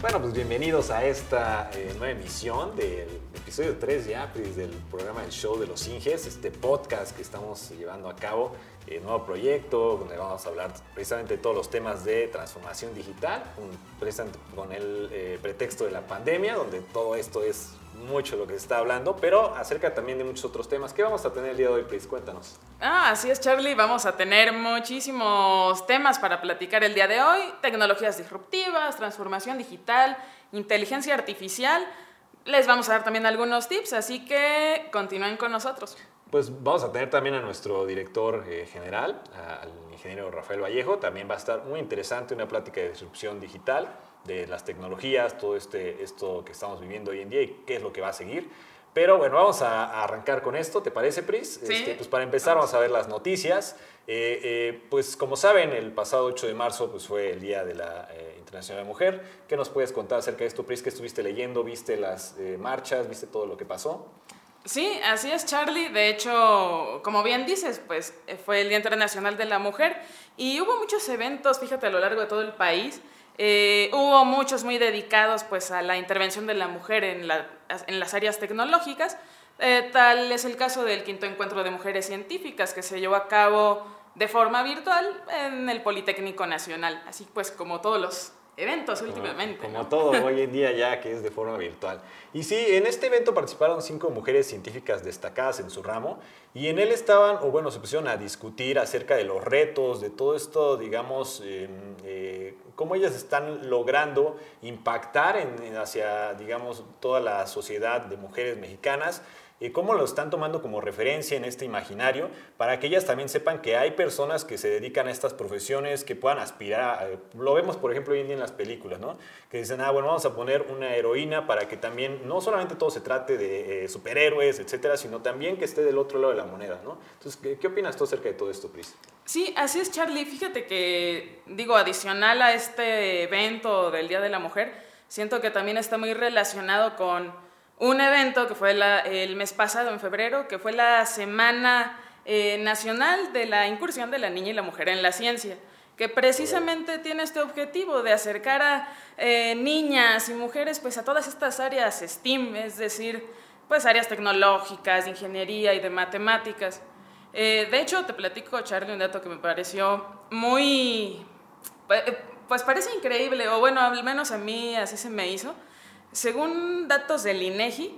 Bueno, pues bienvenidos a esta eh, nueva emisión del episodio 3 ya, pues, del programa del show de los Inges, este podcast que estamos llevando a cabo, eh, nuevo proyecto donde vamos a hablar precisamente de todos los temas de transformación digital, precisamente con el eh, pretexto de la pandemia, donde todo esto es mucho lo que se está hablando, pero acerca también de muchos otros temas. ¿Qué vamos a tener el día de hoy, Pris? Cuéntanos. Ah, así es, Charlie. Vamos a tener muchísimos temas para platicar el día de hoy. Tecnologías disruptivas, transformación digital, inteligencia artificial. Les vamos a dar también algunos tips, así que continúen con nosotros. Pues vamos a tener también a nuestro director eh, general, al ingeniero Rafael Vallejo. También va a estar muy interesante una plática de disrupción digital de las tecnologías, todo este, esto que estamos viviendo hoy en día y qué es lo que va a seguir. Pero bueno, vamos a, arrancar con esto, ¿te parece, Pris? Sí. Este, pues para empezar vamos a ver las noticias. Eh, eh, pues como saben, el pasado 8 de marzo pues fue el Día de la Internacional de la Mujer. ¿Qué nos puedes contar acerca de esto, Pris? ¿Qué estuviste leyendo? ¿Viste las marchas? ¿Viste todo lo que pasó? Sí, así es, Charlie. De hecho, como bien dices, pues fue el Día Internacional de la Mujer y hubo muchos eventos, fíjate, a lo largo de todo el país. Eh, hubo muchos muy dedicados pues, a la intervención de la mujer en, las áreas tecnológicas. Eh, tal es el caso del quinto encuentro de mujeres científicas que se llevó a cabo de forma virtual en el Politécnico Nacional, así pues como todos los eventos últimamente. Como todo hoy en día ya que es de forma virtual. Y sí, en este evento participaron cinco mujeres científicas destacadas en su ramo y en él estaban, o bueno, se pusieron a discutir acerca de los retos, de todo esto, digamos, em, eh, cómo ellas están logrando impactar en, hacia, digamos, toda la sociedad de mujeres mexicanas y cómo lo están tomando como referencia en este imaginario para que ellas también sepan que hay personas que se dedican a estas profesiones, que puedan aspirar, lo vemos por ejemplo hoy en día en las películas, ¿no? Que dicen, ah, bueno, vamos a poner una heroína para que también no solamente todo se trate de eh, superhéroes, etcétera, sino también que esté del otro lado de la moneda, ¿no? Entonces, ¿qué, opinas tú acerca de todo esto, Pris? Sí, así es, Charlie. Fíjate que, digo, adicional a este evento del Día de la Mujer, siento que también está muy relacionado con un evento que fue el mes pasado, en febrero, que fue la Semana eh, Nacional de la Incursión de la Niña y la Mujer en la Ciencia, que precisamente tiene este objetivo de acercar a eh, niñas y mujeres pues, a todas estas áreas STEAM, es decir, pues áreas tecnológicas, de ingeniería y de matemáticas. Eh, de hecho, te platico, Charlie, un dato que me pareció muy, pues parece increíble, o bueno, al menos a mí así se me hizo según datos del INEGI,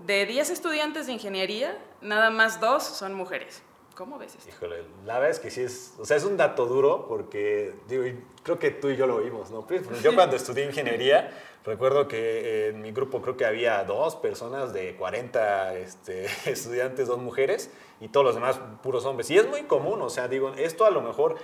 de 10 estudiantes de ingeniería, nada más dos son mujeres. ¿Cómo ves esto? Híjole, la verdad es que sí es, o sea, es un dato duro porque, digo, creo que tú y yo lo vimos, ¿no? Pues, yo cuando estudié ingeniería, recuerdo que en mi grupo creo que había dos personas de 40 este, estudiantes, dos mujeres, y todos los demás puros hombres. Y es muy común, o sea, digo, esto a lo mejor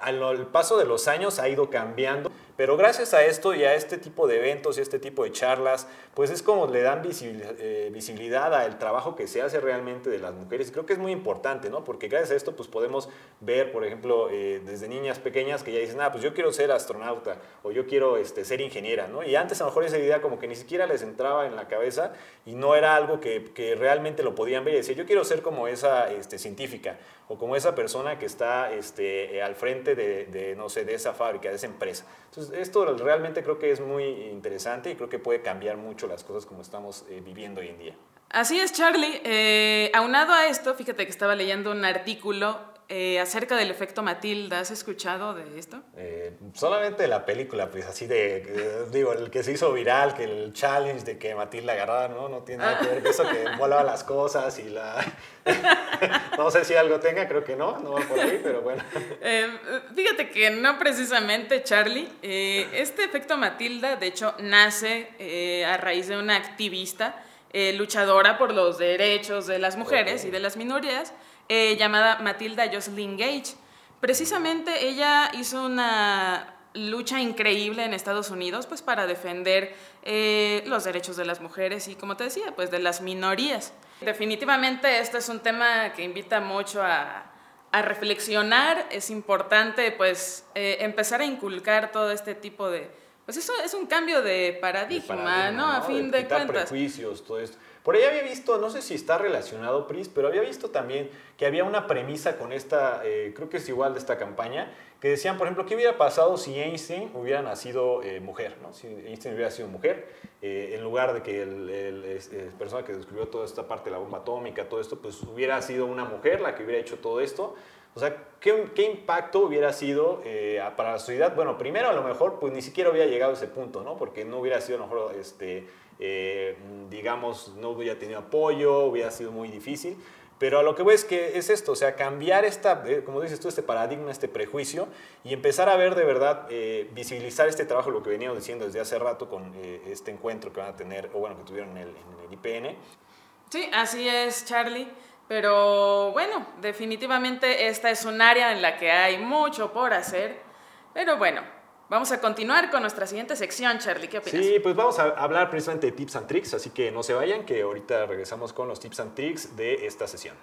al paso de los años ha ido cambiando, pero gracias a esto y a este tipo de eventos y este tipo de charlas, pues es como le dan eh, visibilidad al trabajo que se hace realmente de las mujeres. Creo que es muy importante, ¿no? Porque gracias a esto pues podemos ver, por ejemplo, eh, desde niñas pequeñas que ya dicen, ah, pues yo quiero ser astronauta o yo quiero este, ser ingeniera, ¿no? Y antes a lo mejor esa idea como que ni siquiera les entraba en la cabeza y no era algo que, que realmente lo podían ver y decir, yo quiero ser como esa este, científica o como esa persona que está este, al frente de, de, no sé, de esa fábrica, de esa empresa. Entonces, esto realmente creo que es muy interesante y creo que puede cambiar mucho las cosas como estamos eh, viviendo hoy en día. Así es, Charlie. Eh, aunado a esto, fíjate que estaba leyendo un artículo eh, acerca del efecto Matilda. ¿Has escuchado de esto? solamente la película, pues así de, digo, el que se hizo viral, que el challenge de que Matilda agarrara, ¿no? No tiene nada que ver con eso, que volaba las cosas y la... no sé si algo tenga, creo que no, no va por ahí, pero bueno. Eh, fíjate que no precisamente, Charlie. Eh, este efecto Matilda, de hecho, nace eh, a raíz de una activista luchadora por los derechos de las mujeres y de las minorías, llamada Matilda Jocelyn Gage. Precisamente ella hizo una lucha increíble en Estados Unidos pues para defender los derechos de las mujeres y como te decía pues de las minorías. Definitivamente este es un tema que invita mucho a, reflexionar. Es importante pues eh, empezar a inculcar todo este tipo de... Pues eso es un cambio de paradigma, ¿no? A fin de, cuentas. prejuicios, todo esto. Por ahí había visto, no sé si está relacionado, Pris, pero había visto también que había una premisa con esta, eh, creo que es igual de esta campaña, que decían, por ejemplo, ¿qué hubiera pasado si Einstein hubiera nacido eh, mujer? ¿no? Si Einstein hubiera sido mujer, eh, en lugar de que el, el, persona que descubrió toda esta parte de la bomba atómica, todo esto, pues hubiera sido una mujer la que hubiera hecho todo esto. O sea, ¿qué, qué impacto hubiera sido para la sociedad? Bueno, primero a lo mejor pues ni siquiera hubiera llegado a ese punto, ¿no? Porque no hubiera sido a lo mejor este, eh, digamos, no hubiera tenido apoyo, hubiera sido muy difícil. Pero a lo que voy es que es esto, o sea, cambiar esta, eh, como dices tú, este paradigma, este prejuicio y empezar a ver de verdad, eh, visibilizar este trabajo, lo que veníamos diciendo desde hace rato con este encuentro que van a tener, o bueno, que tuvieron en el, en el IPN. Sí, así es, Charlie. Pero bueno, definitivamente esta es un área en la que hay mucho por hacer. Pero bueno, Vamos a continuar con nuestra siguiente sección, Charlie. ¿Qué opinas? Sí, pues vamos a hablar precisamente de tips and tricks, así que no se vayan, que ahorita regresamos con los tips and tricks de esta sesión.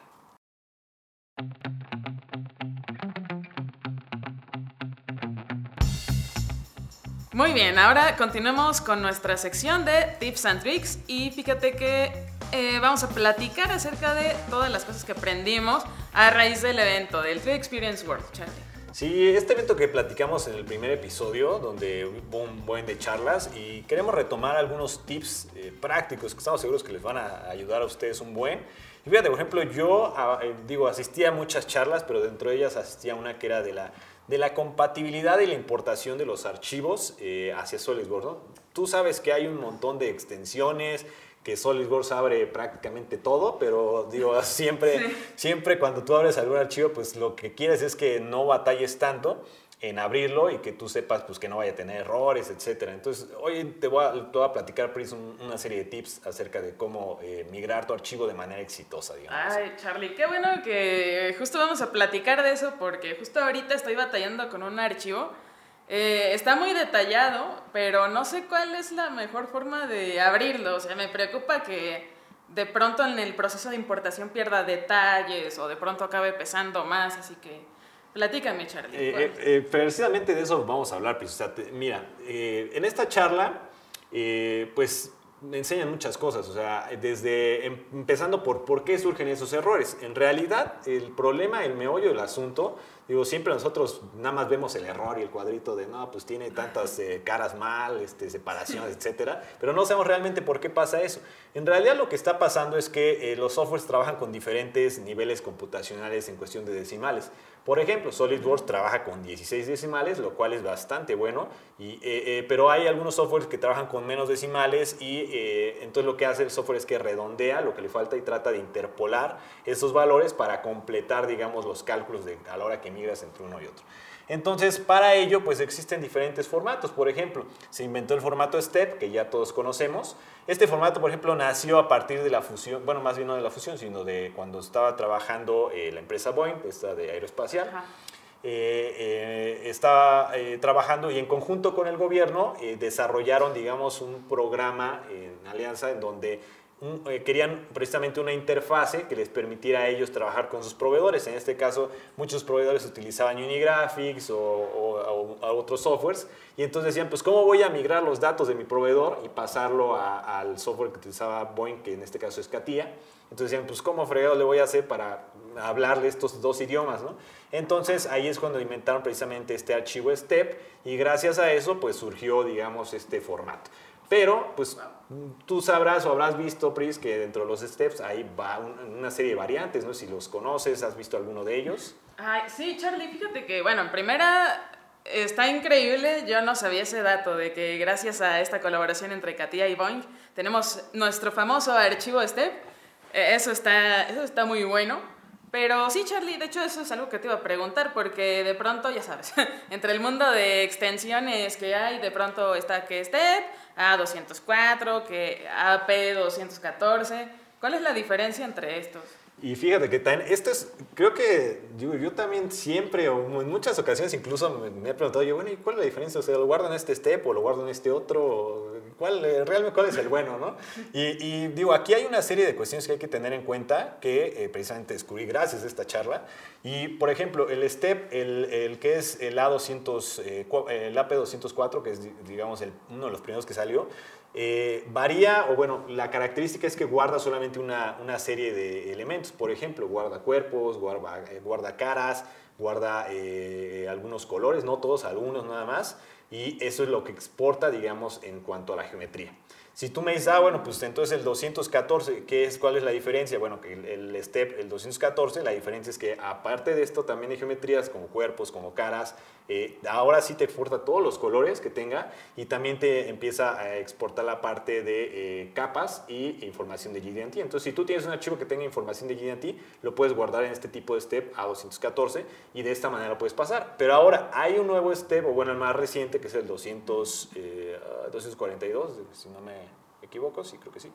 Muy bien, ahora continuemos con nuestra sección de tips and tricks y fíjate que eh, vamos a platicar acerca de todas las cosas que aprendimos a raíz del evento del Tree Experience World, Charlie. Sí, este evento que platicamos en el primer episodio, donde hubo un buen de charlas y queremos retomar algunos tips eh, prácticos que estamos seguros que les van a ayudar a ustedes un buen. Y fíjate, por ejemplo, yo eh, digo, asistía a muchas charlas, pero dentro de ellas asistía a una que era de la, de la compatibilidad y la importación de los archivos eh, hacia SolidWorks. ¿no? Tú sabes que hay un montón de extensiones, que SolidWorks abre prácticamente todo, pero digo, siempre, siempre cuando tú abres algún archivo, pues lo que quieres es que no batalles tanto en abrirlo y que tú sepas pues, que no vaya a tener errores, etc. Entonces, hoy te voy a, te voy a platicar, Pris, una serie de tips acerca de cómo eh, migrar tu archivo de manera exitosa, digamos. Ay, Charlie, qué bueno que justo vamos a platicar de eso, porque justo ahorita estoy batallando con un archivo eh, está muy detallado, pero no sé cuál es la mejor forma de abrirlo. O sea, me preocupa que de pronto en el proceso de importación pierda detalles o de pronto acabe pesando más, así que platícame, Charlie. Eh, eh, precisamente de eso vamos a hablar, pues, mira, en esta charla, pues enseñan muchas cosas, o sea, desde em, empezando por por qué surgen esos errores. En realidad, el problema, el meollo del asunto Digo, siempre nosotros nada más vemos el error y el cuadrito de, no, pues tiene tantas eh, caras mal, este, separaciones, etcétera, pero no sabemos realmente por qué pasa eso. En realidad lo que está pasando es que eh, los softwares trabajan con diferentes niveles computacionales en cuestión de decimales. Por ejemplo, SolidWorks trabaja con 16 decimales, lo cual es bastante bueno, y, eh, pero hay algunos softwares que trabajan con menos decimales y entonces lo que hace el software es que redondea lo que le falta y trata de interpolar esos valores para completar, digamos, los cálculos de, a la hora que migras entre uno y otro. Entonces, para ello, pues existen diferentes formatos. Por ejemplo, se inventó el formato STEP, que ya todos conocemos. Este formato, por ejemplo, nació a partir de la fusión, bueno, más bien no de la fusión, sino de cuando estaba trabajando eh, la empresa Boeing, esta de aeroespacial. Eh, eh, estaba trabajando y en conjunto con el gobierno desarrollaron, digamos, un programa en alianza en donde querían precisamente una interfase que les permitiera a ellos trabajar con sus proveedores. En este caso, muchos proveedores utilizaban Unigraphics o, o, otros softwares. Y entonces decían, pues, ¿cómo voy a migrar los datos de mi proveedor y pasarlo al software que utilizaba Boeing, que en este caso es CATIA? Entonces decían, pues, ¿cómo fregado le voy a hacer para hablarle estos dos idiomas? ¿no? Entonces, ahí es cuando inventaron precisamente este archivo STEP y gracias a eso, pues, surgió, digamos, este formato. Pero, pues, tú sabrás o habrás visto, Pris, que dentro de los steps ahí va una serie de variantes, ¿no? Si los conoces, ¿has visto alguno de ellos? Ay, sí, Charlie, fíjate que, bueno, en primera está increíble, yo no sabía ese dato de que gracias a esta colaboración entre Katia y Boeing tenemos nuestro famoso archivo STEP. E, eso está, eso está muy bueno. Pero sí, Charlie, de hecho eso es algo que te iba a preguntar, porque de pronto, ya sabes, entre el mundo de extensiones que hay, de pronto está que STEP, A204, que AP214. ¿Cuál es la diferencia entre estos? Y fíjate que también, esto es, creo que yo, yo, también siempre, o en muchas ocasiones incluso me, he preguntado yo, bueno, ¿y cuál es la diferencia? O sea, ¿lo guardo en este step o lo guardo en este otro? ¿Cuál, eh, realmente cuál es el bueno, no? Y, digo, aquí hay una serie de cuestiones que hay que tener en cuenta que eh, precisamente descubrí gracias a esta charla. Y, por ejemplo, el step, el, el que es el A200, eh, el AP204, que es, digamos, el, uno de los primeros que salió, eh, varía, o bueno, la característica es que guarda solamente una, una serie de elementos. Por ejemplo, guarda cuerpos, guarda, eh, guarda caras, guarda eh, algunos colores, no todos, algunos nada más. Y eso es lo que exporta, digamos, en cuanto a la geometría. Si tú me dices, ah, bueno, pues entonces el 214, ¿qué es, ¿cuál es la diferencia? Bueno, el, el step, el 214, la diferencia es que aparte de esto también hay geometrías como cuerpos, como caras, eh, ahora sí te exporta todos los colores que tenga y también te empieza a exportar la parte de eh, capas y información de GDT. Entonces, si tú tienes un archivo que tenga información de GDT, lo puedes guardar en este tipo de step A214 y de esta manera lo puedes pasar. Pero ahora hay un nuevo step, o bueno, el más reciente, que es el 200, 242, eh, si no me equivoco, sí, creo que sí.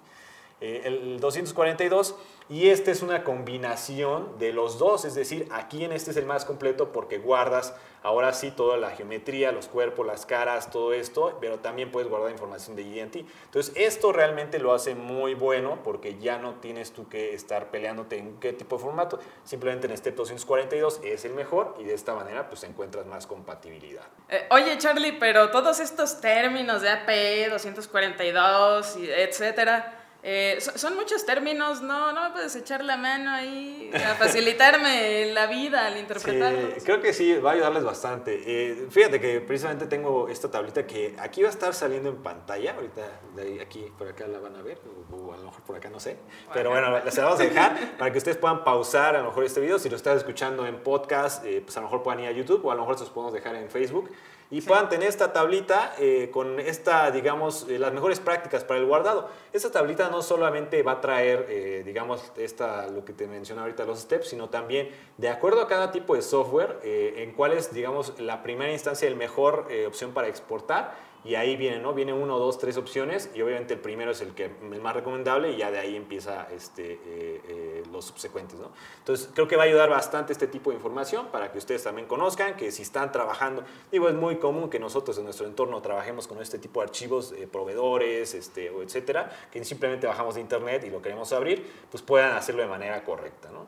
Eh, el 242 y este es una combinación de los dos, es decir, aquí en este es el más completo porque guardas ahora sí toda la geometría, los cuerpos, las caras, todo esto, pero también puedes guardar información de GDT. Entonces esto realmente lo hace muy bueno porque ya no tienes tú que estar peleándote en qué tipo de formato, simplemente en este 242 es el mejor y de esta manera pues encuentras más compatibilidad. Eh, oye Charlie, pero todos estos términos de AP, 242, etcétera, eh, son, muchos términos, no, no me puedes echar la mano ahí a facilitarme la vida al interpretarlos. Sí, creo que sí, va a ayudarles bastante. Eh, fíjate que precisamente tengo esta tablita que aquí va a estar saliendo en pantalla, ahorita de aquí, por acá la van a ver, o, a lo mejor por acá no sé, pero bueno, se la vamos a dejar para que ustedes puedan pausar a lo mejor este video, si lo estás escuchando en podcast, eh, pues a lo mejor puedan ir a YouTube o a lo mejor se los podemos dejar en Facebook y puedan tener esta tablita eh, con esta, digamos, eh, las mejores prácticas para el guardado. Esta tablita no solamente va a traer, eh, digamos, esta, lo que te mencioné ahorita, los steps, sino también, de acuerdo a cada tipo de software, en cuál es, digamos, la primera instancia, el mejor opción para exportar y ahí viene, ¿no? Viene uno, dos, tres opciones y obviamente el primero es el, que, el más recomendable y ya de ahí empieza este, eh, eh, los subsecuentes, ¿no? Entonces creo que va a ayudar bastante este tipo de información para que ustedes también conozcan que si están trabajando, digo, es muy común que nosotros en nuestro entorno trabajemos con este tipo de archivos, eh, proveedores, este, o etcétera, que simplemente bajamos de internet y lo queremos abrir, pues puedan hacerlo de manera correcta, ¿no?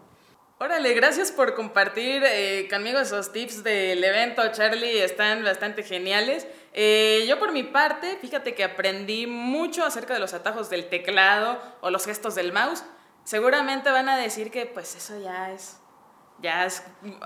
Órale, gracias por compartir conmigo esos tips del evento, Charlie, están bastante geniales. Eh, yo por mi parte, fíjate que aprendí mucho acerca de los atajos del teclado o los gestos del mouse. Seguramente van a decir que pues eso ya es, ya es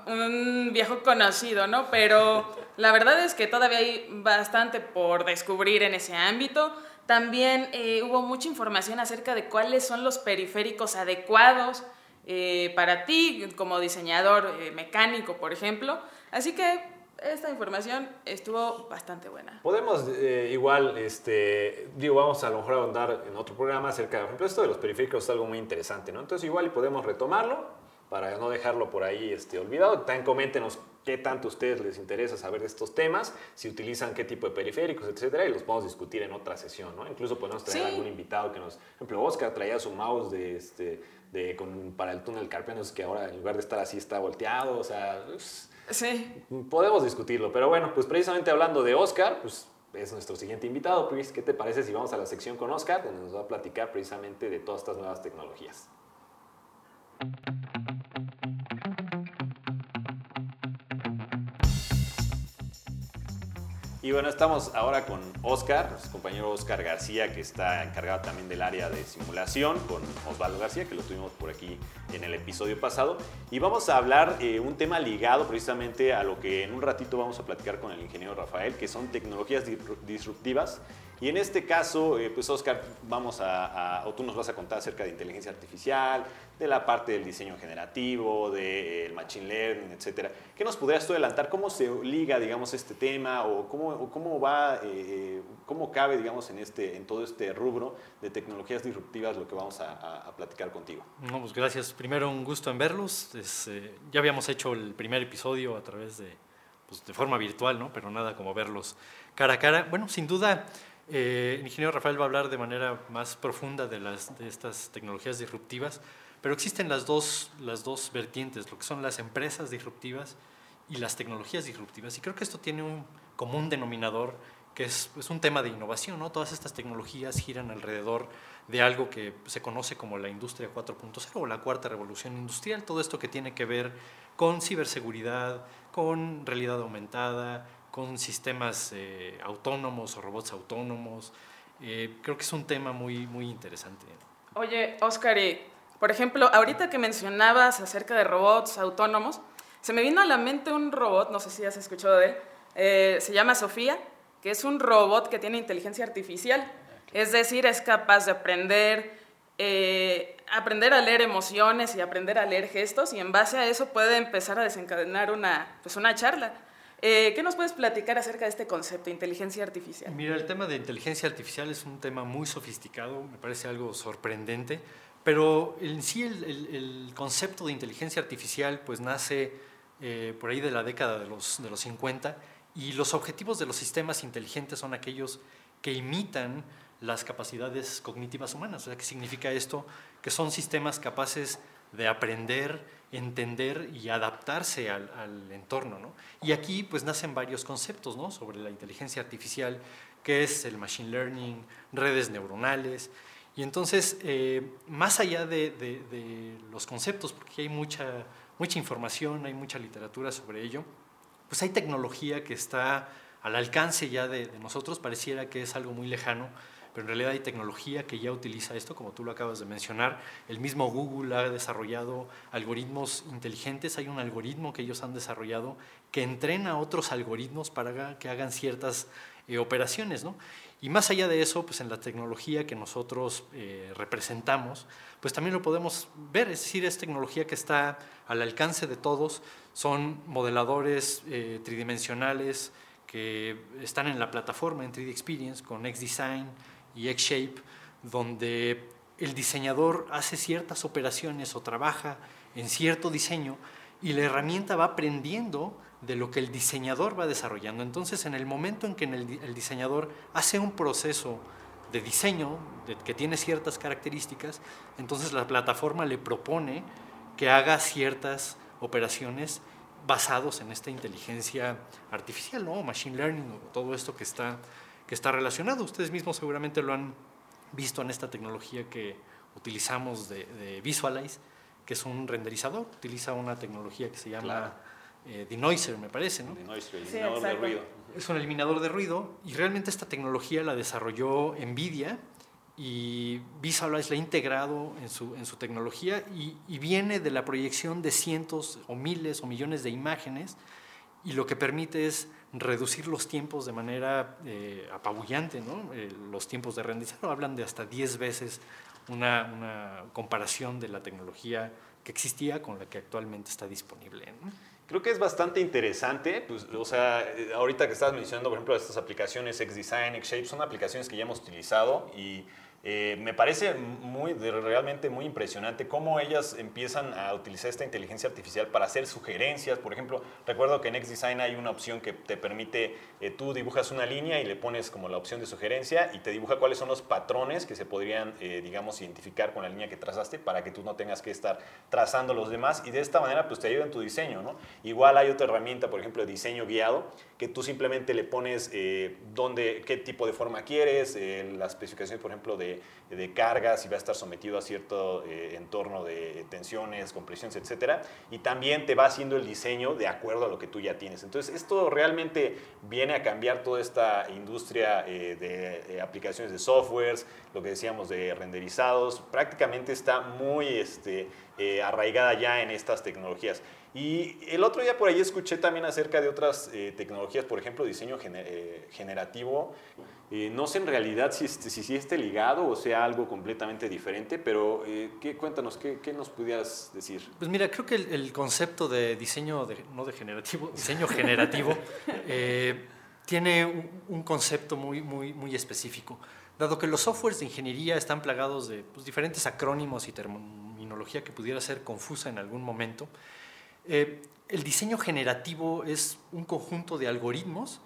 un viejo conocido, ¿no? Pero la verdad es que todavía hay bastante por descubrir en ese ámbito. También eh, hubo mucha información acerca de cuáles son los periféricos adecuados eh, para ti como diseñador mecánico, por ejemplo. Así que esta información estuvo bastante buena. Podemos eh, igual, este, digo, vamos a lo mejor a ahondar en otro programa acerca, por ejemplo, esto de los periféricos es algo muy interesante, ¿no? Entonces igual podemos retomarlo para no dejarlo por ahí este, olvidado. También coméntenos qué tanto a ustedes les interesa saber de estos temas, si utilizan qué tipo de periféricos, etcétera, y los podemos discutir en otra sesión, ¿no? Incluso podemos traer algún invitado que nos, por ejemplo, Oscar traía su mouse de, este, de, con, para el túnel carpianos que ahora en lugar de estar así está volteado, o sea... Sí. Podemos discutirlo, pero bueno, pues precisamente hablando de Oscar, pues es nuestro siguiente invitado. Luis, ¿qué te parece si vamos a la sección con Oscar, donde nos va a platicar precisamente de todas estas nuevas tecnologías? Y bueno, estamos ahora con Oscar, nuestro compañero Oscar García, que está encargado también del área de simulación, con Osvaldo García, que lo tuvimos por aquí en el episodio pasado. Y vamos a hablar eh, un tema ligado precisamente a lo que en un ratito vamos a platicar con el ingeniero Rafael, que son tecnologías disruptivas y en este caso, eh, pues Oscar, vamos a, o tú nos vas a contar acerca de inteligencia artificial, de la parte del diseño generativo, del machine learning, etcétera. ¿Qué nos podrías tú adelantar? ¿Cómo se liga, digamos, este tema o cómo, cómo va, eh, cómo cabe, digamos, en, este, en todo este rubro de tecnologías disruptivas lo que vamos a, platicar contigo? No, pues gracias. Primero, un gusto en verlos. Eh, ya habíamos hecho el primer episodio a través de, pues, de forma virtual, ¿no? Pero nada como verlos cara a cara. Bueno, sin duda eh, el ingeniero Rafael va a hablar de manera más profunda de, estas tecnologías disruptivas, pero existen las dos, las dos vertientes, lo que son las empresas disruptivas y las tecnologías disruptivas. Y creo que esto tiene un común denominador que es, es, un tema de innovación. ¿no? Todas estas tecnologías giran alrededor de algo que se conoce como la industria 4.0 o la cuarta revolución industrial. Todo esto que tiene que ver con ciberseguridad, con realidad aumentada, con sistemas eh, autónomos o robots autónomos, Eh, creo que es un tema muy, muy interesante. Oye, Oscar, por ejemplo, ahorita que mencionabas acerca de robots autónomos, se me vino a la mente un robot, no sé si has escuchado de él, eh, se llama Sofía, que es un robot que tiene inteligencia artificial. Es decir, es capaz de aprender, eh, aprender a leer emociones y aprender a leer gestos y en base a eso puede empezar a desencadenar una, pues una charla. Eh, ¿Qué nos puedes platicar acerca de este concepto, inteligencia artificial? Mira, el tema de inteligencia artificial es un tema muy sofisticado, me parece algo sorprendente, pero en sí el, concepto de inteligencia artificial pues nace eh, por ahí de la década de los, de los 50 y los objetivos de los sistemas inteligentes son aquellos que imitan las capacidades cognitivas humanas. O sea, ¿qué significa esto? Que son sistemas capaces de aprender, entender y adaptarse al, entorno. ¿no? Y aquí pues nacen varios conceptos ¿no? sobre la inteligencia artificial, que es el machine learning, redes neuronales. Y entonces, eh, más allá de, los conceptos, porque hay mucha, mucha información, hay mucha literatura sobre ello, pues hay tecnología que está al alcance ya de, nosotros, pareciera que es algo muy lejano, pero en realidad hay tecnología que ya utiliza esto, como tú lo acabas de mencionar. El mismo Google ha desarrollado algoritmos inteligentes, hay un algoritmo que ellos han desarrollado que entrena otros algoritmos para que hagan ciertas eh, operaciones. ¿no? Y más allá de eso, pues en la tecnología que nosotros eh, representamos, pues también lo podemos ver, es decir, es tecnología que está al alcance de todos, son modeladores eh, tridimensionales que están en la plataforma en 3D Experience con XDesign, y X-Shape, donde el diseñador hace ciertas operaciones o trabaja en cierto diseño y la herramienta va aprendiendo de lo que el diseñador va desarrollando. Entonces, en el momento en que el, diseñador hace un proceso de diseño que tiene ciertas características, entonces la plataforma le propone que haga ciertas operaciones basados en esta inteligencia artificial, ¿no? machine learning, todo esto que está que está relacionado. Ustedes mismos seguramente lo han visto en esta tecnología que utilizamos de, Visualize, que es un renderizador, utiliza una tecnología que se llama eh, Denoiser, me parece, ¿no? Denoiser, eliminador de ruido. Es un eliminador de ruido y realmente esta tecnología la desarrolló NVIDIA y Visualize la ha integrado en su, en su tecnología y, y, viene de la proyección de cientos o miles o millones de imágenes y lo que permite es reducir los tiempos de manera eh, apabullante, ¿no? Eh, los tiempos de renderizado hablan de hasta 10 veces una, una, comparación de la tecnología que existía con la que actualmente está disponible. Creo que es bastante interesante, pues, o sea, eh, ahorita que estás mencionando, por ejemplo, estas aplicaciones XDesign, XShape, son aplicaciones que ya hemos utilizado y eh, me parece muy, realmente muy impresionante cómo ellas empiezan a utilizar esta inteligencia artificial para hacer sugerencias. Por ejemplo, recuerdo que en XDesign hay una opción que te permite, eh, tú dibujas una línea y le pones como la opción de sugerencia y te dibuja cuáles son los patrones que se podrían, eh, digamos, identificar con la línea que trazaste para que tú no tengas que estar trazando los demás y de esta manera pues te ayuda en tu diseño, ¿no? Igual hay otra herramienta, por ejemplo, de diseño guiado, que tú simplemente le pones dónde, qué tipo de forma quieres, las especificaciones, por ejemplo, de de, cargas y va a estar sometido a cierto eh, entorno de tensiones, compresiones, etcétera, y también te va haciendo el diseño de acuerdo a lo que tú ya tienes. Entonces, esto realmente viene a cambiar toda esta industria eh, de, aplicaciones de softwares, lo que decíamos de renderizados, prácticamente está muy este, eh, arraigada ya en estas tecnologías. Y el otro día por ahí escuché también acerca de otras tecnologías, por ejemplo, diseño generativo no sé en realidad si, este, si, esté ligado o sea algo completamente diferente, pero eh, ¿qué, cuéntanos, ¿qué, ¿qué, nos pudieras decir? Pues mira, creo que el, concepto de diseño, de, no degenerativo, diseño generativo, eh, tiene un, concepto muy, muy, muy específico. Dado que los softwares de ingeniería están plagados de pues, diferentes acrónimos y terminología que pudiera ser confusa en algún momento, eh, el diseño generativo es un conjunto de algoritmos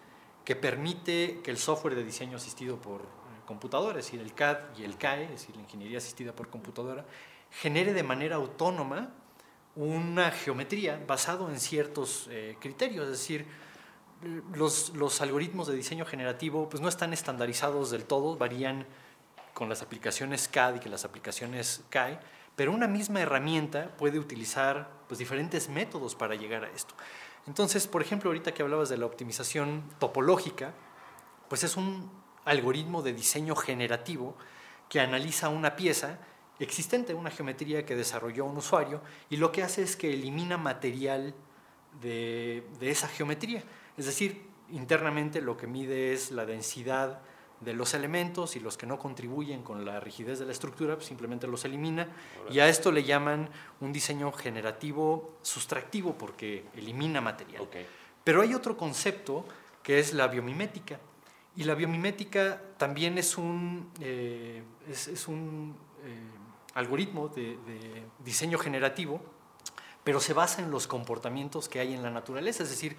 que permite que el software de diseño asistido por eh, computadora, es decir, el CAD y el CAE, es decir, la ingeniería asistida por computadora, genere de manera autónoma una geometría basado en ciertos eh, criterios, es decir, los, los, algoritmos de diseño generativo pues, no están estandarizados del todo, varían con las aplicaciones CAD y que las aplicaciones CAE, pero una misma herramienta puede utilizar pues, diferentes métodos para llegar a esto. Entonces, por ejemplo, ahorita que hablabas de la optimización topológica, pues es un algoritmo de diseño generativo que analiza una pieza existente, una geometría que desarrolló un usuario, y lo que hace es que elimina material de, de esa geometría. Es decir, internamente lo que mide es la densidad de los elementos y los que no contribuyen con la rigidez de la estructura, pues simplemente los elimina. Y a esto le llaman un diseño generativo sustractivo porque elimina material. Pero hay otro concepto que es la biomimética. Y la biomimética también es un, eh, es, un eh, algoritmo de, diseño generativo, pero se basa en los comportamientos que hay en la naturaleza, es decir,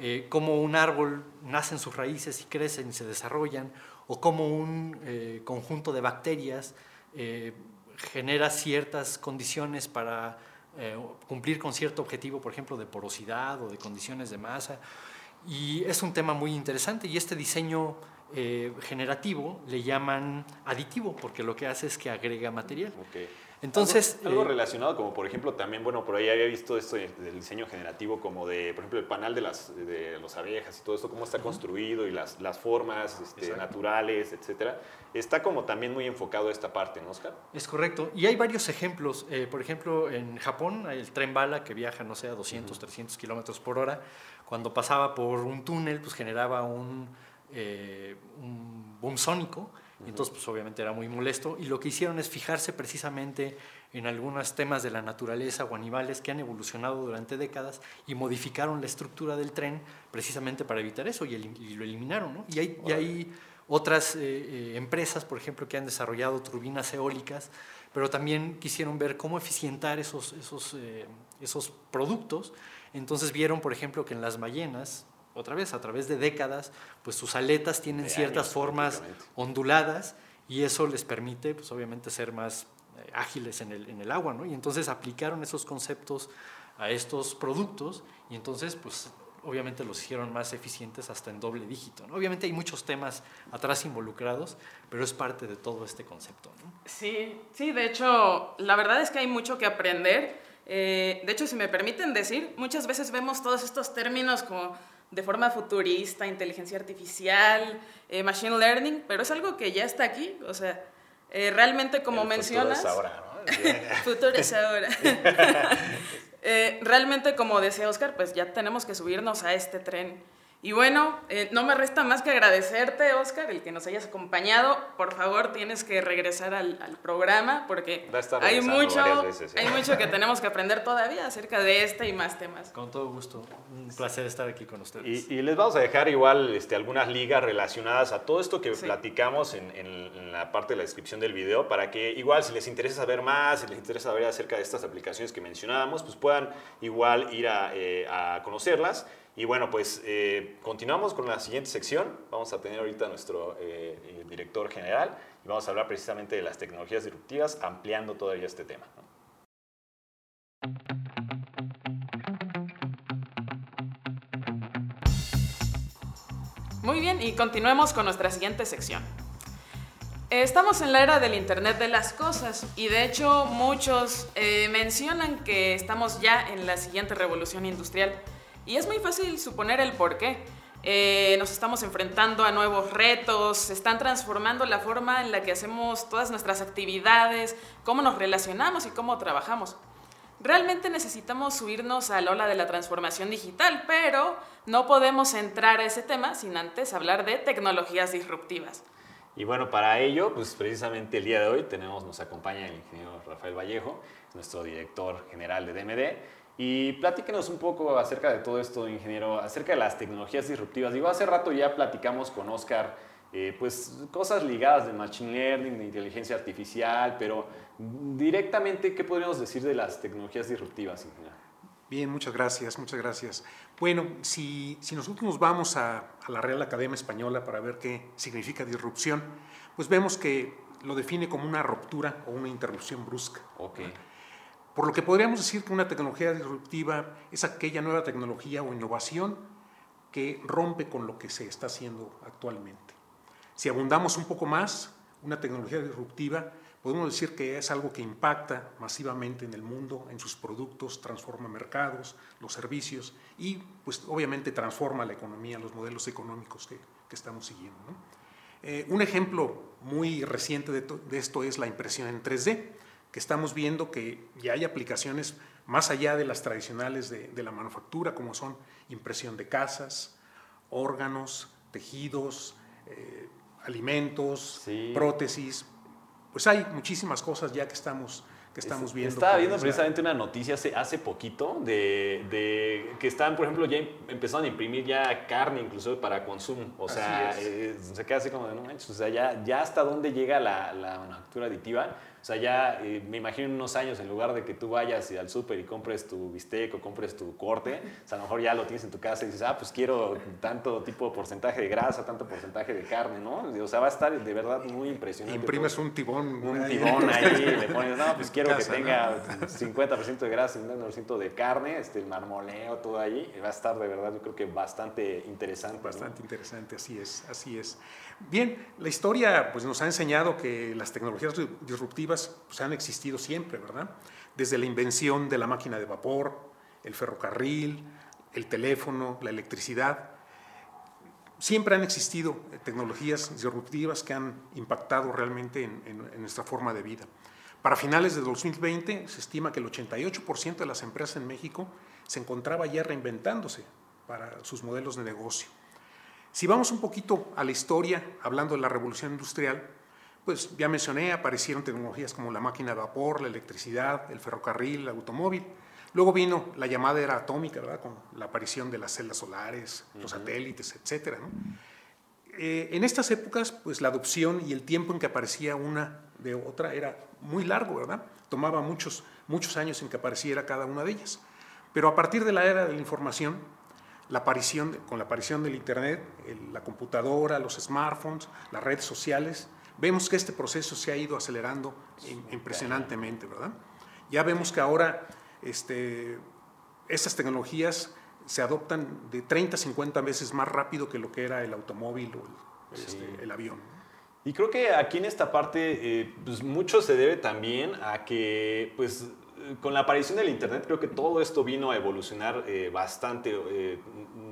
eh, cómo un árbol nace en sus raíces y crecen y se desarrollan, o cómo un eh, conjunto de bacterias eh, genera ciertas condiciones para cumplir con cierto objetivo, por ejemplo, de porosidad o de condiciones de masa. Y es un tema muy interesante y este diseño generativo le llaman aditivo porque lo que hace es que agrega material. Entonces, algo, eh, relacionado como por ejemplo también, bueno, por ahí había visto esto del diseño generativo como de, por ejemplo, el panal de las de los abejas y todo esto, cómo está construido y las, las formas este, naturales, etcétera. Está como también muy enfocado a esta parte, ¿no, Oscar? Es correcto. Y hay varios ejemplos. Eh, por ejemplo, en Japón, el tren bala que viaja, no sé, a 200, 300 kilómetros por hora, cuando pasaba por un túnel, pues generaba un, eh, un boom sónico entonces, pues obviamente era muy molesto. Y lo que hicieron es fijarse precisamente en algunos temas de la naturaleza o animales que han evolucionado durante décadas y modificaron la estructura del tren precisamente para evitar eso y, lo eliminaron. Y hay, hay otras eh, eh, empresas, por ejemplo, que han desarrollado turbinas eólicas, pero también quisieron ver cómo eficientar esos, esos, eh, esos productos. Entonces vieron, por ejemplo, que en las ballenas, otra vez, a través de décadas, pues sus aletas tienen ciertas formas onduladas y eso les permite, pues obviamente, ser más eh, ágiles en el, en el agua, ¿no? Y entonces aplicaron esos conceptos a estos productos y entonces, pues obviamente los hicieron más eficientes hasta en doble dígito. ¿no? Obviamente hay muchos temas atrás involucrados, pero es parte de todo este concepto. ¿no? Sí, sí, de hecho, la verdad es que hay mucho que aprender. Eh, de hecho, si me permiten decir, muchas veces vemos todos estos términos como de forma futurista, inteligencia artificial, eh, machine learning, pero es algo que ya está aquí, o sea, eh, realmente como mencionas... Futuro es ahora, ¿no? futuro es ahora. Eh, realmente como decía Oscar, pues ya tenemos que subirnos a este tren y bueno, eh, no me resta más que agradecerte, Oscar, el que nos hayas acompañado. Por favor, tienes que regresar al, programa porque hay mucho, ¿eh? hay mucho que tenemos que aprender todavía acerca de este y más temas. Con todo gusto. Un placer estar aquí con ustedes. Y, les vamos a dejar igual este, algunas ligas relacionadas a todo esto que platicamos en, en, la parte de la descripción del video para que igual si les interesa saber más, si les interesa saber acerca de estas aplicaciones que mencionábamos, pues puedan igual ir a, eh, a conocerlas. Y bueno, pues eh, continuamos con la siguiente sección. Vamos a tener ahorita a nuestro eh, eh, director general y vamos a hablar precisamente de las tecnologías disruptivas, ampliando todavía este tema. Muy bien, y continuemos con nuestra siguiente sección. Estamos en la era del Internet de las Cosas y de hecho muchos mencionan que estamos ya en la siguiente revolución industrial. Y es muy fácil suponer el por qué. Eh, nos estamos enfrentando a nuevos retos, se están transformando la forma en la que hacemos todas nuestras actividades, cómo nos relacionamos y cómo trabajamos. Realmente necesitamos subirnos a la ola de la transformación digital, pero no podemos entrar a ese tema sin antes hablar de tecnologías disruptivas. Y bueno, para ello, pues precisamente el día de hoy tenemos, nos acompaña el ingeniero Rafael Vallejo, nuestro director general de DMD, y platíquenos un poco acerca de todo esto, ingeniero, acerca de las tecnologías disruptivas. Digo, hace rato ya platicamos con Oscar, eh, pues cosas ligadas de Machine Learning, de inteligencia artificial, pero directamente, ¿qué podríamos decir de las tecnologías disruptivas, ingeniero? Bien, muchas gracias, muchas gracias. Bueno, si, si nosotros nos vamos a, a, la Real Academia Española para ver qué significa disrupción, pues vemos que lo define como una ruptura o una interrupción brusca. Okay. Por lo que podríamos decir que una tecnología disruptiva es aquella nueva tecnología o innovación que rompe con lo que se está haciendo actualmente. Si abundamos un poco más, una tecnología disruptiva, podemos decir que es algo que impacta masivamente en el mundo, en sus productos, transforma mercados, los servicios y pues obviamente transforma la economía, los modelos económicos que, estamos siguiendo. Eh, un ejemplo muy reciente de, esto es la impresión en 3D, que estamos viendo que ya hay aplicaciones más allá de las tradicionales de, de la manufactura, como son impresión de casas, órganos, tejidos, eh, alimentos, Sí. prótesis. Pues hay muchísimas cosas ya que estamos, que estamos Es- viendo. Estaba viendo precisamente una noticia hace, hace poquito de, de que están, por ejemplo, ya em- empezaron a imprimir ya carne incluso para consumo. O sea, eh, se queda así como de no manches. O sea, ya, ya hasta dónde llega la, la manufactura aditiva. O sea, ya eh, me imagino en unos años, en lugar de que tú vayas al súper y compres tu bistec o compres tu corte, o sea, a lo mejor ya lo tienes en tu casa y dices, ah, pues quiero tanto tipo de porcentaje de grasa, tanto porcentaje de carne, ¿no? O sea, va a estar de verdad muy impresionante. Imprimes todo. un tibón. un tibón ahí, le pones, no, pues quiero Casa, que ¿no? tenga 50% de grasa, 50% de carne, este, el marmoleo, todo ahí, va a estar de verdad, yo creo que bastante interesante. ¿no? Bastante interesante, así es, así es. Bien, la historia pues, nos ha enseñado que las tecnologías di- disruptivas pues, han existido siempre, ¿verdad? Desde la invención de la máquina de vapor, el ferrocarril, el teléfono, la electricidad. Siempre han existido eh, tecnologías disruptivas que han impactado realmente en, en- en nuestra forma de vida. Para finales de 2020 se estima que el 88% de las empresas en México se encontraba ya reinventándose para sus modelos de negocio. Si vamos un poquito a la historia, hablando de la revolución industrial, pues ya mencioné, aparecieron tecnologías como la máquina de vapor, la electricidad, el ferrocarril, el automóvil. Luego vino la llamada era atómica, ¿verdad? Con la aparición de las celdas solares, los satélites, etcétera, ¿no? Eh, en estas épocas, pues la adopción y el tiempo en que aparecía una de otra era muy largo, ¿verdad? Tomaba muchos, muchos años en que apareciera cada una de ellas. Pero a partir de la era de la información, la aparición, con la aparición del Internet, el- la computadora, los smartphones, las redes sociales, vemos que este proceso se ha ido acelerando im- impresionantemente, ¿verdad? Ya vemos que ahora este, estas tecnologías se adoptan de 30 a 50 veces más rápido que lo que era el automóvil o el, este, el avión. Y creo que aquí en esta parte, eh, pues mucho se debe también a que, pues, con la aparición del Internet, creo que todo esto vino a evolucionar eh, bastante. eh,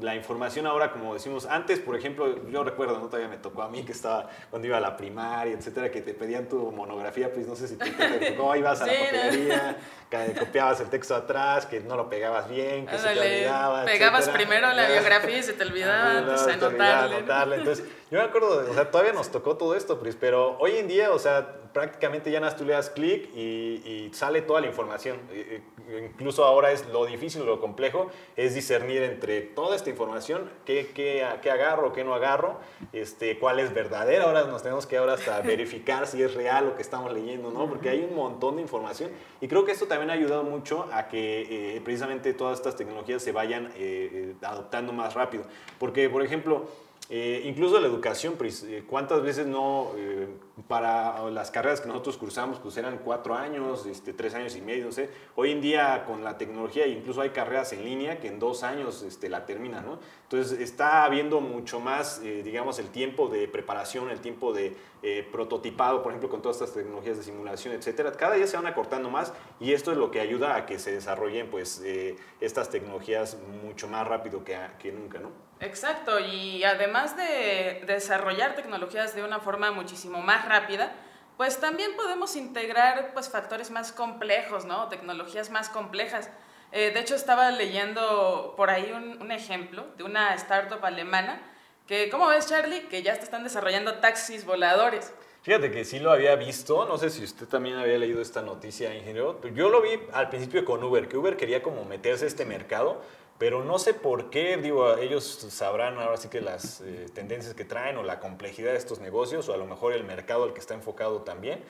la información ahora, como decimos, antes, por ejemplo, yo recuerdo, ¿no? todavía me tocó a mí que estaba cuando iba a la primaria, etcétera, que te pedían tu monografía, pues no sé si te, te tocó, ibas a la Sí, papelería, que copiabas el texto atrás, que no lo pegabas bien, que se te olvidaba. pegabas etcétera. primero la biografía y se te olvidaba Ah, antes no, de anotarle. anotarle. Entonces, yo me acuerdo, o sea, todavía nos tocó todo esto, Pris, pero hoy en día, o sea, prácticamente ya nada más tú le das clic y, y sale toda la información. Eh, eh, Incluso ahora es lo difícil, lo complejo, es discernir entre toda esta información, qué, qué, qué agarro, qué no agarro, este, cuál es verdadera. Ahora nos tenemos que ahora hasta verificar si es real lo que estamos leyendo, ¿no? Porque hay un montón de información. Y creo que esto también ha ayudado mucho a que eh, precisamente todas estas tecnologías se vayan eh, eh, adoptando más rápido. Porque, por ejemplo, eh, incluso la educación, Pris, eh, ¿cuántas veces no, eh, para las carreras que nosotros cursamos, pues eran cuatro años, este, tres años y medio, no sé. Hoy en día con la tecnología incluso hay carreras en línea que en dos años este, la terminan, ¿no? Entonces está habiendo mucho más, eh, digamos, el tiempo de preparación, el tiempo de eh, prototipado, por ejemplo, con todas estas tecnologías de simulación, etcétera. Cada día se van acortando más y esto es lo que ayuda a que se desarrollen, pues, eh, estas tecnologías mucho más rápido que, que nunca, ¿no? Exacto, y además de desarrollar tecnologías de una forma muchísimo más rápida, pues también podemos integrar pues, factores más complejos, ¿no? Tecnologías más complejas. Eh, de hecho, estaba leyendo por ahí un, ejemplo de una startup alemana que, ¿cómo ves, Charlie? Que ya están desarrollando taxis voladores. Fíjate que sí lo había visto, no sé si usted también había leído esta noticia, ingeniero. Yo lo vi al principio con Uber, que Uber quería como meterse a este mercado, pero no sé por qué, digo, ellos sabrán ahora sí que las eh, tendencias que traen o la complejidad de estos negocios o a lo mejor el mercado al que está enfocado también.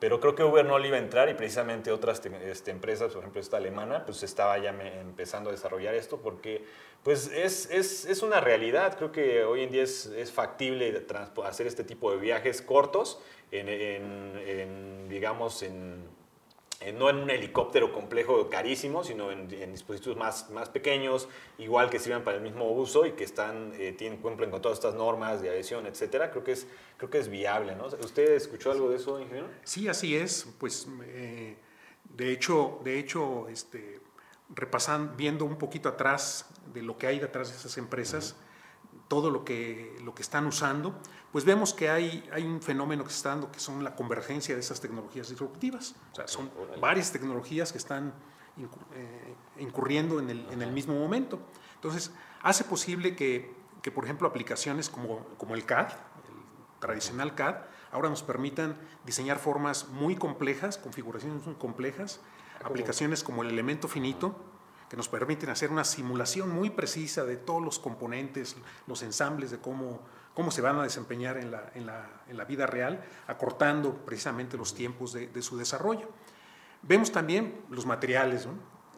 Pero creo que Uber no le iba a entrar y precisamente otras te- este, empresas, por ejemplo esta alemana, pues estaba ya me- empezando a desarrollar esto porque pues es, es, es una realidad. Creo que hoy en día es, es factible hacer este tipo de viajes cortos en, en- en, digamos, en- no en un helicóptero complejo carísimo, sino en, en dispositivos más, más pequeños, igual que sirven para el mismo uso y que están, eh, tienen, cumplen con todas estas normas de aviación, etcétera. Creo que es, creo que es viable, ¿no? ¿Usted escuchó algo de eso, ingeniero? Sí, así es. Pues eh, de hecho, de hecho, este, repasando, viendo un poquito atrás de lo que hay detrás de esas empresas, todo lo que, lo que están usando, pues vemos que hay, hay un fenómeno que se está dando que son la convergencia de esas tecnologías disruptivas. O sea, son varias tecnologías que están eh, incurriendo en el, en el, mismo momento. Entonces, hace posible que, que, por ejemplo, aplicaciones como, como el CAD, el tradicional CAD, ahora nos permitan diseñar formas muy complejas, configuraciones muy complejas, aplicaciones como el elemento finito, que nos permiten hacer una simulación muy precisa de todos los componentes, los ensambles de cómo, cómo se van a desempeñar en la, en la, en la vida real, acortando precisamente los tiempos de, de su desarrollo. Vemos también los materiales,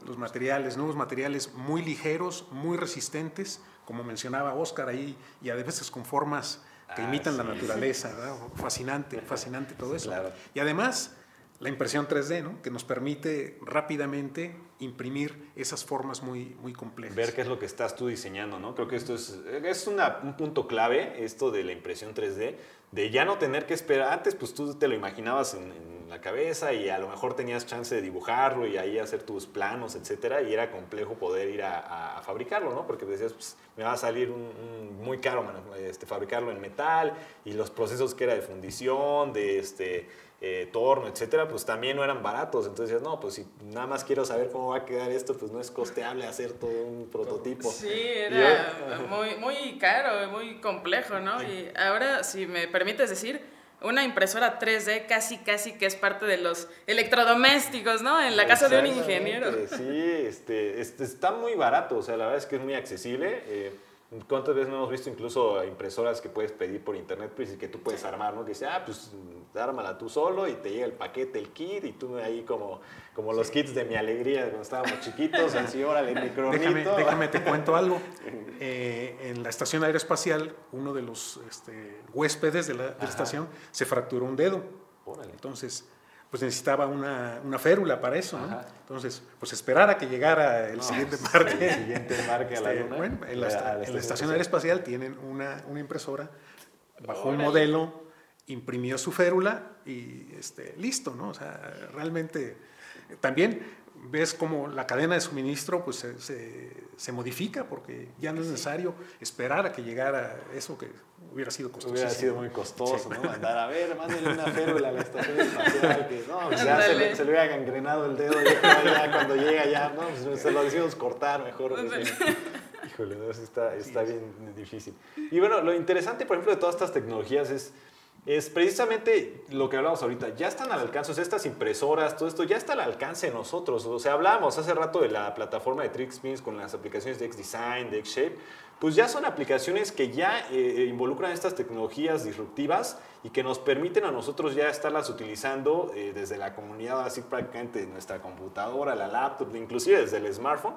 los materiales, nuevos materiales muy ligeros, muy resistentes, como mencionaba Oscar ahí, y a veces con formas que ah, imitan la naturaleza, fascinante, fascinante todo eso. Y además la impresión 3D, ¿no? que nos permite rápidamente imprimir esas formas muy, muy complejas. Ver qué es lo que estás tú diseñando, ¿no? Creo que esto es, es un punto clave, esto de la impresión 3D, de ya no tener que esperar. Antes, pues tú te lo imaginabas en, la cabeza y a lo mejor tenías chance de dibujarlo y ahí hacer tus planos, etcétera, y era complejo poder ir a, fabricarlo, ¿no? Porque decías, pues me va a salir muy caro este, fabricarlo en metal y los procesos que era de fundición, de este eh, torno, etcétera, pues también no eran baratos. Entonces, no, pues si nada más quiero saber cómo va a quedar esto, pues no es costeable hacer todo un prototipo. Sí, era muy, muy caro, muy complejo, ¿no? Y ahora, si me permites decir, una impresora 3D casi, casi que es parte de los electrodomésticos, ¿no? En la casa de un ingeniero. Sí, este, este, está muy barato, o sea, la verdad es que es muy accesible. Eh, ¿Cuántas veces no hemos visto incluso impresoras que puedes pedir por internet pues, y que tú puedes armar, ¿no? Que dice, ah, pues ármala tú solo y te llega el paquete, el kit y tú ahí como, como los kits de mi alegría cuando estábamos chiquitos, así, órale, micronito. Déjame, déjame te cuento algo. Eh, en la estación aeroespacial, uno de los este, huéspedes de la, de la estación se fracturó un dedo. Órale. Entonces, pues necesitaba una, una férula para eso, ¿no? Entonces, pues esperar a que llegara el siguiente marque. El siguiente a la este, luna. Bueno, en la, estación aeroespacial tienen una, una impresora, bajó un modelo, imprimió su férula y este, listo, ¿no? O sea, realmente también ves como la cadena de suministro pues se, se, se, modifica porque ya no es necesario esperar a que llegara eso que hubiera sido costoso. Hubiera sido muy costoso, ¿no? Andar a ver, mándale una férula a la estación espacial que no, pues ya se le, se le, hubiera gangrenado el dedo ya, cuando llega ya, no, pues se lo decimos cortar mejor. Pues, híjole, no, está, está bien difícil. Y bueno, lo interesante, por ejemplo, de todas estas tecnologías es es precisamente lo que hablamos ahorita. Ya están al alcance, o sea, estas impresoras, todo esto ya está al alcance de nosotros. O sea, hablábamos hace rato de la plataforma de TrickSpins con las aplicaciones de XDesign, de XShape. Pues ya son aplicaciones que ya eh, involucran estas tecnologías disruptivas y que nos permiten a nosotros ya estarlas utilizando eh, desde la comunidad, así prácticamente de nuestra computadora, la laptop, inclusive desde el smartphone.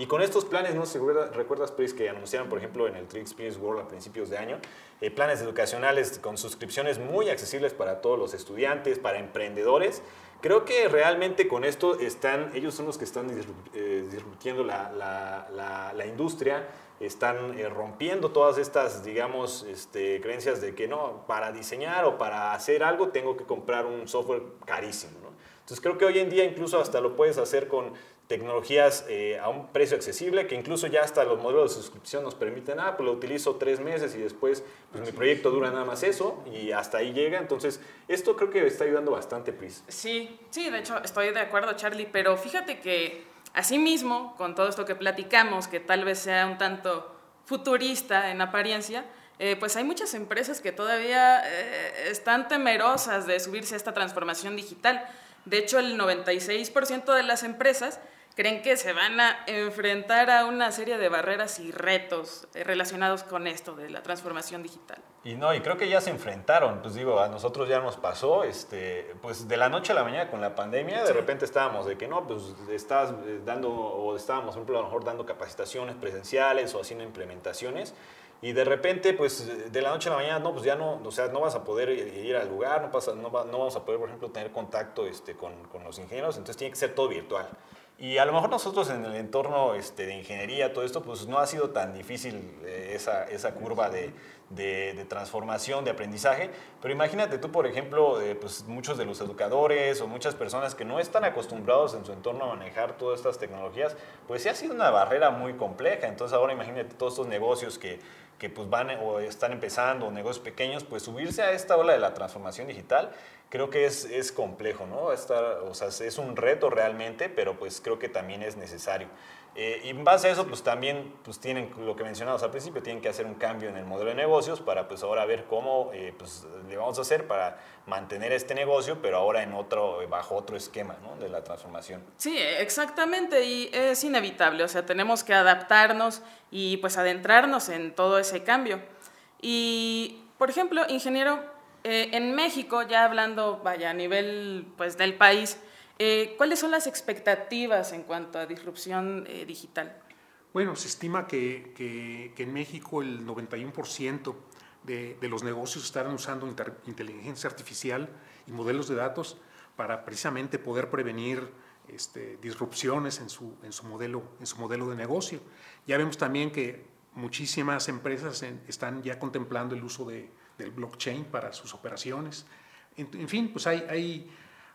Y con estos planes, no sé recuerdas, Pris, que anunciaron, por ejemplo, en el Trick Experience World a principios de año, eh, planes educacionales con suscripciones muy accesibles para todos los estudiantes, para emprendedores. Creo que realmente con esto están, ellos son los que están eh, disruptiendo la, la, industria, están eh, rompiendo todas estas, digamos, este, creencias de que no, para diseñar o para hacer algo tengo que comprar un software carísimo. ¿no? Entonces creo que hoy en día incluso hasta lo puedes hacer con tecnologías eh, a un precio accesible, que incluso ya hasta los modelos de suscripción nos permiten, ah, pues lo utilizo tres meses y después pues mi proyecto dura nada más eso y hasta ahí llega. Entonces, esto creo que está ayudando bastante, Pris. Sí, sí, de hecho estoy de acuerdo, Charlie, pero fíjate que asimismo, con todo esto que platicamos, que tal vez sea un tanto futurista en apariencia, eh, pues hay muchas empresas que todavía eh, están temerosas de subirse a esta transformación digital. De hecho, el 96% de las empresas creen que se van a enfrentar a una serie de barreras y retos eh, relacionados con esto de la transformación digital. Y no, y creo que ya se enfrentaron, pues digo, a nosotros ya nos pasó, este, pues de la noche a la mañana con la pandemia, de repente estábamos de que no, pues estás eh, dando, o estábamos, por ejemplo, a lo mejor dando capacitaciones presenciales o haciendo implementaciones, y de repente, pues de la noche a la mañana, no, pues ya no, o sea, no vas a poder ir al lugar, no, pasa, no, va, no vamos a poder, por ejemplo, tener contacto este, con, con los ingenieros, entonces tiene que ser todo virtual. Y a lo mejor nosotros en el entorno este, de ingeniería, todo esto, pues no ha sido tan difícil eh, esa, esa, curva de, de, transformación, de aprendizaje. Pero imagínate tú, por ejemplo, eh, pues muchos de los educadores o muchas personas que no están acostumbrados en su entorno a manejar todas estas tecnologías, pues sí ha sido una barrera muy compleja. Entonces ahora imagínate todos estos negocios que que pues van o están empezando o negocios pequeños, pues subirse a esta ola de la transformación digital creo que es, es complejo, ¿no? Esta, o sea, es un reto realmente, pero pues creo que también es necesario. Eh, y en base a eso, pues también pues tienen lo que mencionamos al principio, tienen que hacer un cambio en el modelo de negocios para pues ahora ver cómo eh, pues, le vamos a hacer para mantener este negocio, pero ahora en otro, bajo otro esquema ¿no? de la transformación. Sí, exactamente, y es inevitable, o sea, tenemos que adaptarnos y pues adentrarnos en todo ese cambio. Y, por ejemplo, ingeniero, eh, en México, ya hablando, vaya, a nivel pues, del país, eh, ¿Cuáles son las expectativas en cuanto a disrupción eh, digital? Bueno, se estima que, que, en México el 91% de, de, los negocios estarán usando inteligencia artificial y modelos de datos para precisamente poder prevenir este, disrupciones en su, en, su modelo, en su modelo de negocio. Ya vemos también que muchísimas empresas están ya contemplando el uso de, del blockchain para sus operaciones. En, en fin, pues hay, hay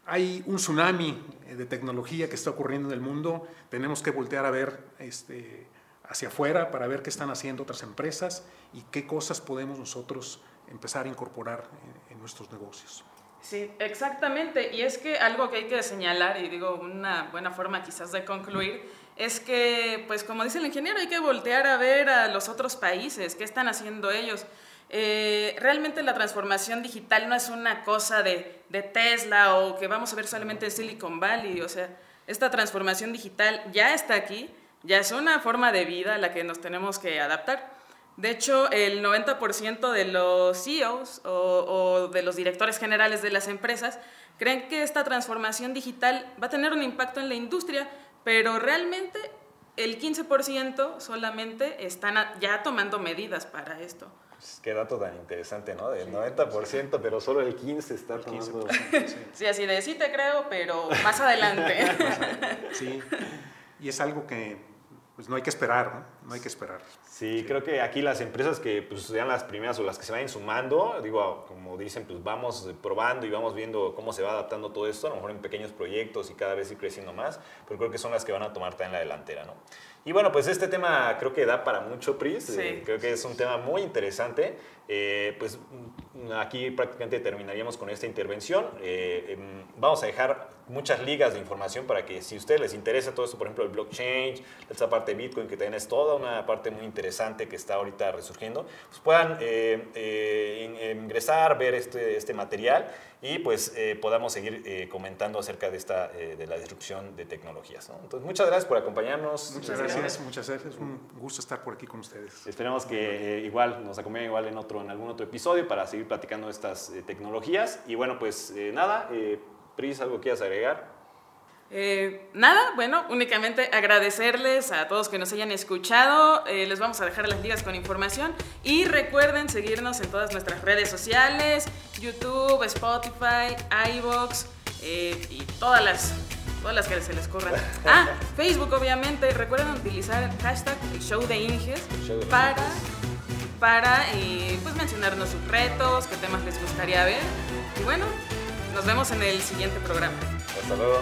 hay un tsunami de tecnología que está ocurriendo en el mundo, tenemos que voltear a ver este, hacia afuera para ver qué están haciendo otras empresas y qué cosas podemos nosotros empezar a incorporar en, nuestros negocios. Sí, exactamente. Y es que algo que hay que señalar, y digo una buena forma quizás de concluir, es que, pues como dice el ingeniero, hay que voltear a ver a los otros países, qué están haciendo ellos. Eh, realmente la transformación digital no es una cosa de, Tesla o que vamos a ver solamente en Silicon Valley. O sea, esta transformación digital ya está aquí, ya es una forma de vida a la que nos tenemos que adaptar. De hecho, el 90% de los CEOs o, o, de los directores generales de las empresas creen que esta transformación digital va a tener un impacto en la industria, pero realmente el 15% solamente están ya tomando medidas para esto. Pues, qué dato tan interesante, ¿no? Del 90%, pero solo el 15% está tomando... Sí, así de sí te creo, pero más adelante. sí, y es algo que pues no hay que esperar, ¿no? No hay que esperar. Sí, creo que aquí las empresas que pues, sean las primeras o las que se vayan sumando, digo, como dicen, pues vamos probando y vamos viendo cómo se va adaptando todo esto, a lo mejor en pequeños proyectos y cada vez ir creciendo más, pero creo que son las que van a tomar también la delantera, ¿no? Y bueno, pues este tema creo que da para mucho, Pris. Eh, creo que es un tema muy interesante. Eh, pues mm, aquí prácticamente terminaríamos con esta intervención. Eh, em, vamos a dejar muchas ligas de información para que si a ustedes les interesa todo esto, por ejemplo, el blockchain, esta parte de Bitcoin, que también es toda una parte muy interesante que está ahorita resurgiendo, pues puedan ingresar, ver este, este material y pues podamos seguir comentando acerca de, esta, de la disrupción de tecnologías. Entonces, muchas gracias por acompañarnos. Muchas gracias, muchas gracias. Un gusto estar por aquí con ustedes. Esperemos que igual nos acompañen igual en otro en algún otro episodio para seguir platicando estas eh, tecnologías. Y bueno, pues eh, nada, eh, Pris, ¿algo quieras agregar? nada, bueno, únicamente agradecerles a todos que nos hayan escuchado. les vamos a dejar las ligas con información. Y recuerden seguirnos en todas nuestras redes sociales: YouTube, Spotify, iBox y todas las todas las que se les corran. Ah, Facebook obviamente. Recuerden utilizar el hashtag el show de Inges para para eh, pues mencionarnos sus retos, qué temas les gustaría ver. Y bueno, nos vemos en el siguiente programa. Hasta luego.